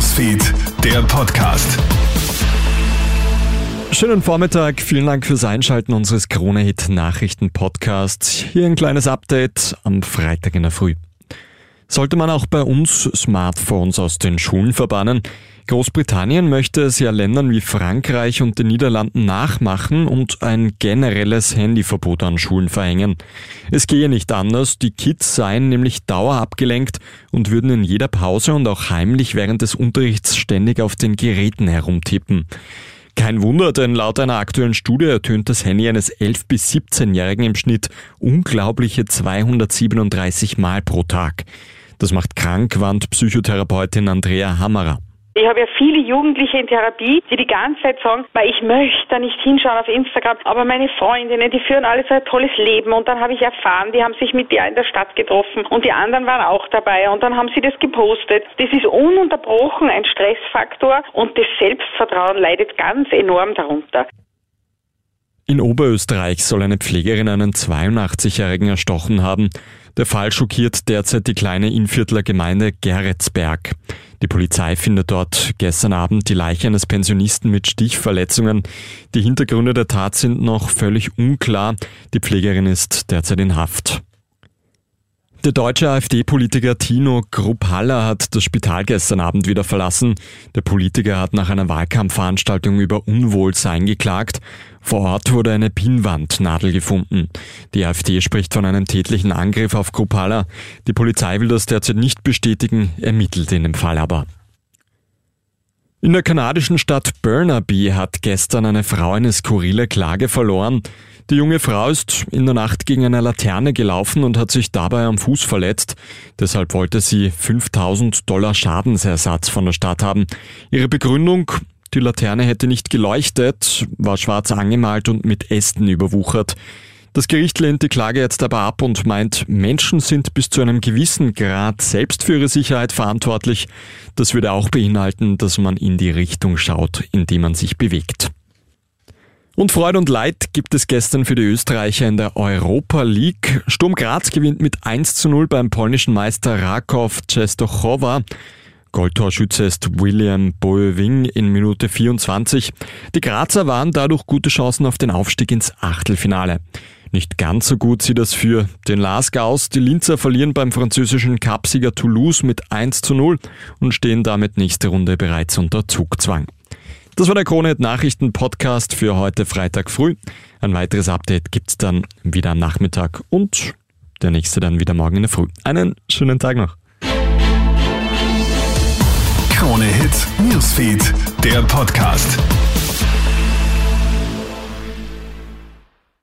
Newsfeed, der Podcast. Schönen Vormittag, vielen Dank fürs Einschalten unseres Krone-Hit Nachrichten-Podcasts. Hier ein kleines Update am Freitag in der Früh. Sollte man auch bei uns Smartphones aus den Schulen verbannen? Großbritannien möchte es ja Ländern wie Frankreich und den Niederlanden nachmachen und ein generelles Handyverbot an Schulen verhängen. Es gehe nicht anders, die Kids seien nämlich dauerabgelenkt und würden in jeder Pause und auch heimlich während des Unterrichts ständig auf den Geräten herumtippen. Kein Wunder, denn laut einer aktuellen Studie ertönt das Handy eines 11- bis 17-Jährigen im Schnitt unglaubliche 237 Mal pro Tag. Das macht krank, warnt Psychotherapeutin Andrea Hammerer. Ich habe ja viele Jugendliche in Therapie, die die ganze Zeit sagen, ich möchte da nicht hinschauen auf Instagram, aber meine Freundinnen, die führen alle so ein tolles Leben und dann habe ich erfahren, die haben sich mit dir in der Stadt getroffen und die anderen waren auch dabei und dann haben sie das gepostet. Das ist ununterbrochen ein Stressfaktor und das Selbstvertrauen leidet ganz enorm darunter. In Oberösterreich soll eine Pflegerin einen 82-Jährigen erstochen haben. Der Fall schockiert derzeit die kleine Innviertler Gemeinde Geretsberg. Die Polizei findet dort gestern Abend die Leiche eines Pensionisten mit Stichverletzungen. Die Hintergründe der Tat sind noch völlig unklar. Die Pflegerin ist derzeit in Haft. Der deutsche AfD-Politiker Tino Kruppalla hat das Spital gestern Abend wieder verlassen. Der Politiker hat nach einer Wahlkampfveranstaltung über Unwohlsein geklagt. Vor Ort wurde eine Pinnwandnadel gefunden. Die AfD spricht von einem tätlichen Angriff auf Kruppalla. Die Polizei will das derzeit nicht bestätigen, ermittelt in dem Fall aber. In der kanadischen Stadt Burnaby hat gestern eine Frau eine skurrile Klage verloren. Die junge Frau ist in der Nacht gegen eine Laterne gelaufen und hat sich dabei am Fuß verletzt. Deshalb wollte sie 5000 Dollar Schadensersatz von der Stadt haben. Ihre Begründung, die Laterne hätte nicht geleuchtet, war schwarz angemalt und mit Ästen überwuchert. Das Gericht lehnt die Klage jetzt aber ab und meint, Menschen sind bis zu einem gewissen Grad selbst für ihre Sicherheit verantwortlich. Das würde auch beinhalten, dass man in die Richtung schaut, in die man sich bewegt. Und Freude und Leid gibt es gestern für die Österreicher in der Europa League. Sturm Graz gewinnt mit 1 zu 0 beim polnischen Meister Rakow Częstochowa. Goldtorschütze ist William Boeving in Minute 24. Die Grazer waren dadurch gute Chancen auf den Aufstieg ins Achtelfinale. Nicht ganz so gut sieht das für den Lask aus. Die Linzer verlieren beim französischen Cupsieger Toulouse mit 1 zu 0 und stehen damit nächste Runde bereits unter Zugzwang. Das war der Krone Nachrichten Podcast für heute Freitag früh. Ein weiteres Update gibt's dann wieder am Nachmittag und der nächste dann wieder morgen in der Früh. Einen schönen Tag noch. Krone Hit Newsfeed, der Podcast.